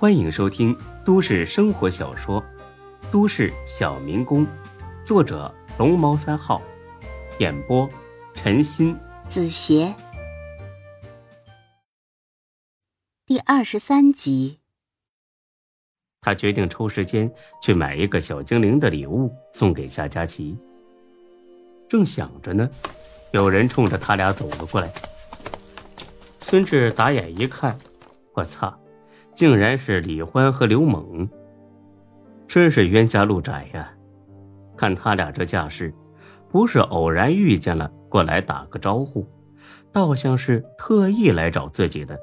欢迎收听都市生活小说《都市小民工》，作者龙猫三号，演播陈鑫、子邪，第二十三集。他决定抽时间去买一个小精灵的礼物送给夏佳琪。正想着呢，有人冲着他俩走了过来。孙志打眼一看，我操，竟然是李欢和刘猛。真是冤家路窄呀！看他俩这架势，不是偶然遇见了过来打个招呼，倒像是特意来找自己的。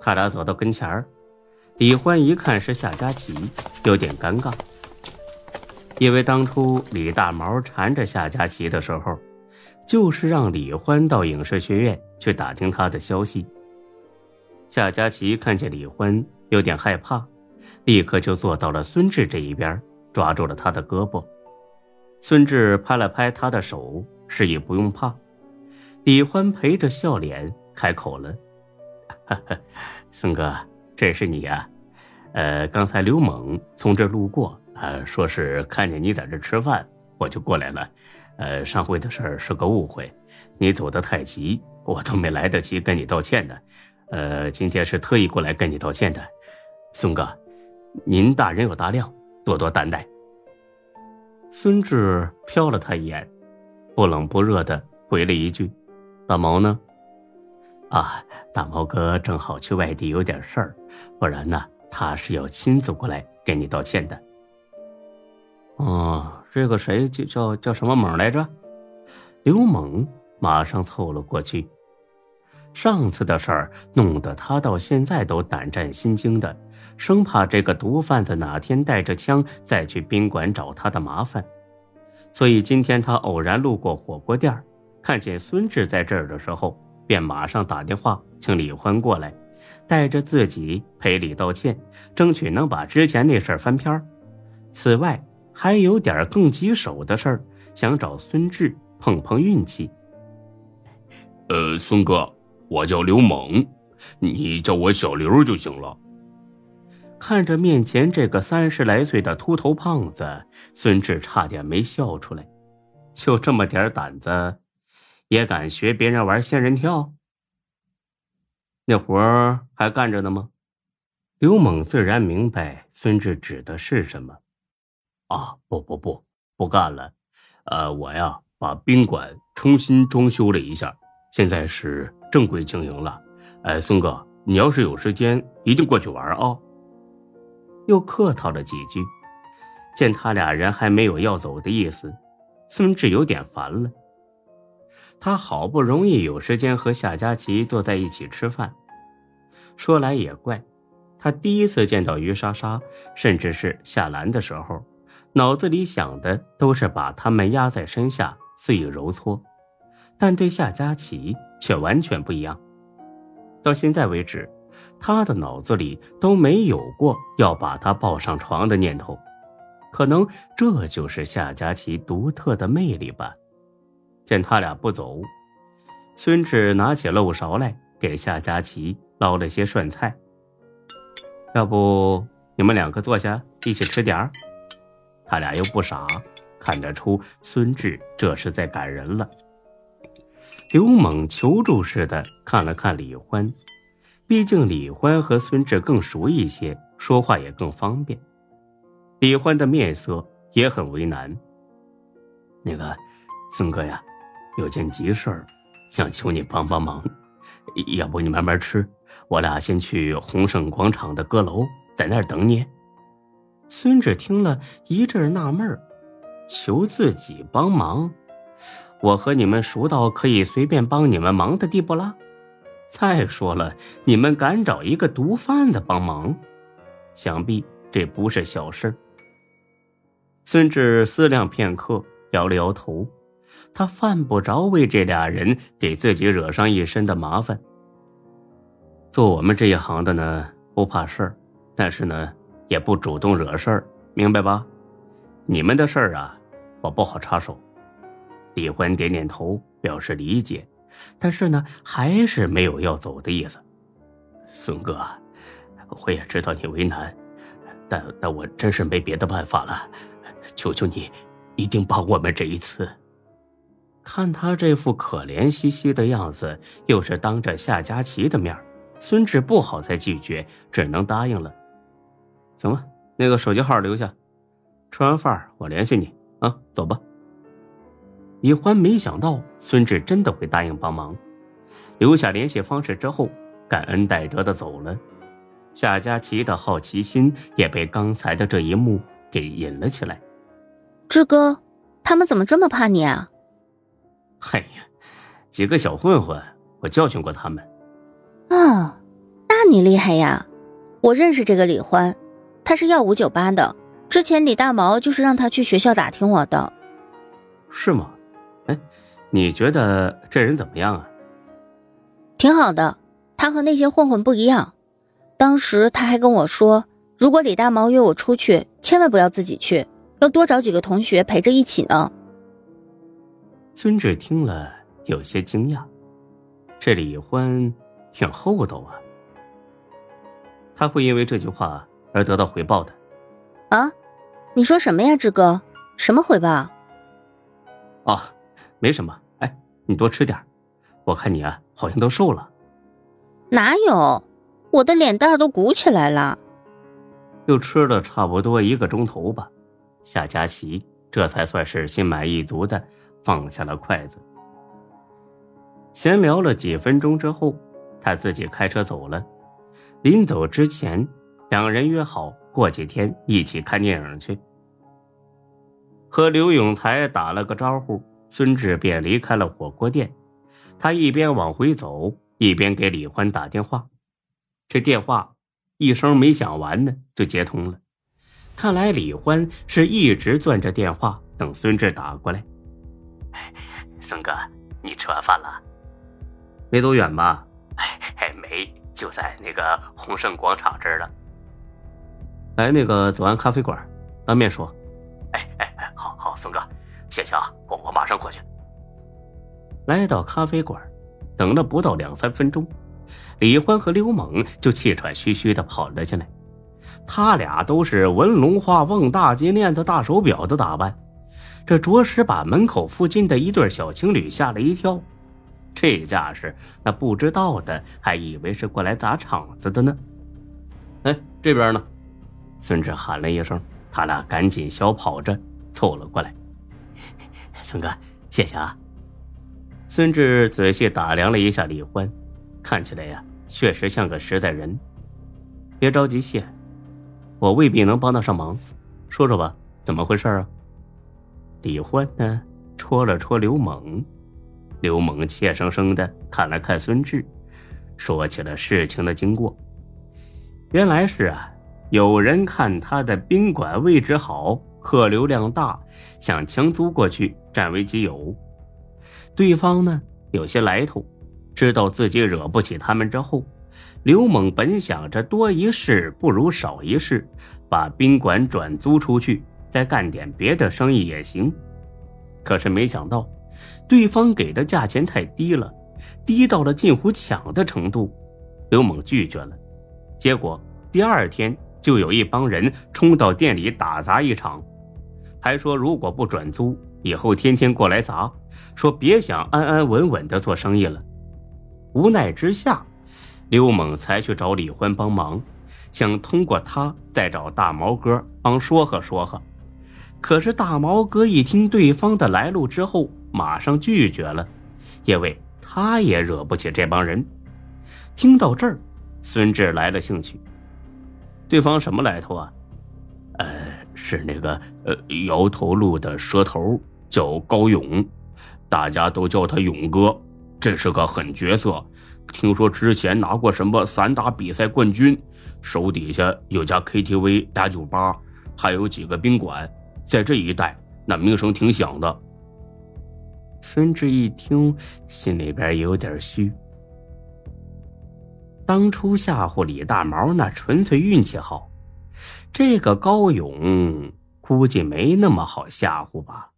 他俩走到跟前儿。李欢一看是夏佳琪，有点尴尬，因为当初李大毛缠着夏佳琪的时候，就是让李欢到影视学院去打听他的消息。夏佳琪看见李欢有点害怕，立刻就坐到了孙志这一边，抓住了他的胳膊。孙志拍了拍他的手，示意不用怕。李欢陪着笑脸开口了：“孙哥。”这是你呀，呃，刚才刘猛从这路过，呃，说是看见你在这吃饭，我就过来了。呃，上回的事儿是个误会，你走得太急，我都没来得及跟你道歉呢。呃，今天是特意过来跟你道歉的，孙哥，您大人有大量，多多担待。孙志瞟了他一眼，不冷不热的回了一句：“大毛呢？”啊，大毛哥正好去外地有点事儿，不然呢，他是要亲自过来给你道歉的。哦，这个谁叫叫叫什么猛来着？刘猛马上凑了过去。上次的事儿弄得他到现在都胆战心惊的，生怕这个毒贩子哪天带着枪再去宾馆找他的麻烦。所以今天他偶然路过火锅店，看见孙志在这儿的时候。便马上打电话请李欢过来，带着自己赔礼道歉，争取能把之前那事儿翻篇此外，还有点更棘手的事儿，想找孙志碰碰运气。呃，孙哥，我叫刘猛，你叫我小刘就行了。看着面前这个三十来岁的秃头胖子，孙志差点没笑出来。就这么点胆子！也敢学别人玩仙人跳？那活儿还干着呢吗？刘猛自然明白孙志指的是什么。啊，不不不，不干了。呃，我呀，把宾馆重新装修了一下，现在是正规经营了。哎，孙哥，你要是有时间，一定过去玩啊。又客套了几句，见他俩人还没有要走的意思，孙志有点烦了。他好不容易有时间和夏佳琪坐在一起吃饭，说来也怪，他第一次见到于莎莎，甚至是夏兰的时候，脑子里想的都是把他们压在身下肆意揉搓，但对夏佳琪却完全不一样。到现在为止，他的脑子里都没有过要把她抱上床的念头，可能这就是夏佳琪独特的魅力吧。见他俩不走，孙志拿起漏勺来给夏佳琪捞了些涮菜。要不你们两个坐下一起吃点儿？他俩又不傻，看得出孙志这是在赶人了。刘猛求助似的看了看李欢，毕竟李欢和孙志更熟一些，说话也更方便。李欢的面色也很为难。那个，孙哥呀。有件急事儿，想求你帮帮忙，要不你慢慢吃，我俩先去鸿盛广场的阁楼，在那儿等你。孙志听了一阵纳闷儿，求自己帮忙，我和你们熟到可以随便帮你们忙的地步啦。再说了，你们敢找一个毒贩子帮忙，想必这不是小事。孙志思量片刻，摇了摇头。他犯不着为这俩人给自己惹上一身的麻烦。做我们这一行的呢，不怕事儿，但是呢，也不主动惹事儿，明白吧？你们的事儿啊，我不好插手。李欢点点头，表示理解，但是呢，还是没有要走的意思。孙哥，我也知道你为难，但但我真是没别的办法了，求求你，一定帮我们这一次。看他这副可怜兮兮的样子，又是当着夏佳琪的面，孙志不好再拒绝，只能答应了。行吧，那个手机号留下，吃完饭我联系你啊，走吧。李欢没想到孙志真的会答应帮忙，留下联系方式之后，感恩戴德的走了。夏佳琪的好奇心也被刚才的这一幕给引了起来。志哥，他们怎么这么怕你啊？哎呀，几个小混混，我教训过他们。啊，那你厉害呀！我认识这个李欢，他是耀武酒吧的，之前李大毛就是让他去学校打听我的。是吗？哎，你觉得这人怎么样啊？挺好的，他和那些混混不一样。当时他还跟我说，如果李大毛约我出去，千万不要自己去，要多找几个同学陪着一起呢。孙志听了有些惊讶，这李欢挺厚道啊。他会因为这句话而得到回报的。啊，你说什么呀，志哥？什么回报？哦，没什么。哎，你多吃点我看你啊，好像都瘦了。哪有？我的脸蛋都鼓起来了。又吃了差不多一个钟头吧，夏佳琪这才算是心满意足的。放下了筷子，闲聊了几分钟之后，他自己开车走了。临走之前，两人约好过几天一起看电影去。和刘永才打了个招呼，孙志便离开了火锅店。他一边往回走，一边给李欢打电话。这电话一声没响完呢，就接通了。看来李欢是一直攥着电话等孙志打过来。孙哥，你吃完饭了？没走远吧？哎，没，就在那个鸿盛广场这儿了。来那个左岸咖啡馆，当面说。哎哎，谢谢啊，我我马上过去。来到咖啡馆，等了不到两三分钟，李欢和刘猛就气喘吁吁的跑了进来。他俩都是文龙画凤、大金链子、大手表的打扮。这着实把门口附近的一对小情侣吓了一跳，这架势，那不知道的还以为是过来砸场子的呢。哎，这边呢？孙志喊了一声，他俩赶紧小跑着凑了过来。孙哥，谢谢啊。孙志仔细打量了一下李欢，看起来呀，确实像个实在人。别着急谢，我未必能帮得上忙，说说吧，怎么回事啊？李欢呢，戳了戳刘猛，刘猛怯生生的看了看孙志，说起了事情的经过。原来是啊，有人看他的宾馆位置好，客流量大，想强租过去占为己有。对方呢有些来头，知道自己惹不起他们之后，刘猛本想着多一事不如少一事，把宾馆转租出去。再干点别的生意也行，可是没想到，对方给的价钱太低了，低到了近乎抢的程度，刘猛拒绝了。结果第二天就有一帮人冲到店里打砸一场，还说如果不转租，以后天天过来砸，说别想安安稳稳的做生意了。无奈之下，刘猛才去找李欢帮忙，想通过他再找大毛哥帮说和说和。可是大毛哥一听对方的来路之后，马上拒绝了，因为他也惹不起这帮人。听到这儿，孙志来了兴趣。对方什么来头啊？是那个呃摇头路的蛇头，叫高勇，大家都叫他勇哥。这是个狠角色，听说之前拿过什么散打比赛冠军，手底下有家 KTV、俩酒吧，还有几个宾馆。在这一带，那名声挺响的。孙志一听，心里边有点虚。当初吓唬李大毛，那纯粹运气好。这个高勇估计没那么好吓唬吧？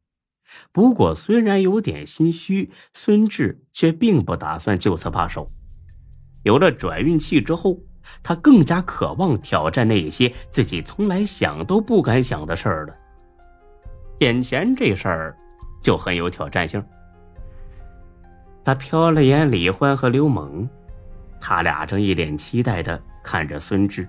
不过虽然有点心虚，孙志却并不打算就此罢手。有了转运器之后，他更加渴望挑战那些自己从来想都不敢想的事儿了。眼前这事儿就很有挑战性。他瞟了眼李欢和刘猛，他俩正一脸期待的看着孙志。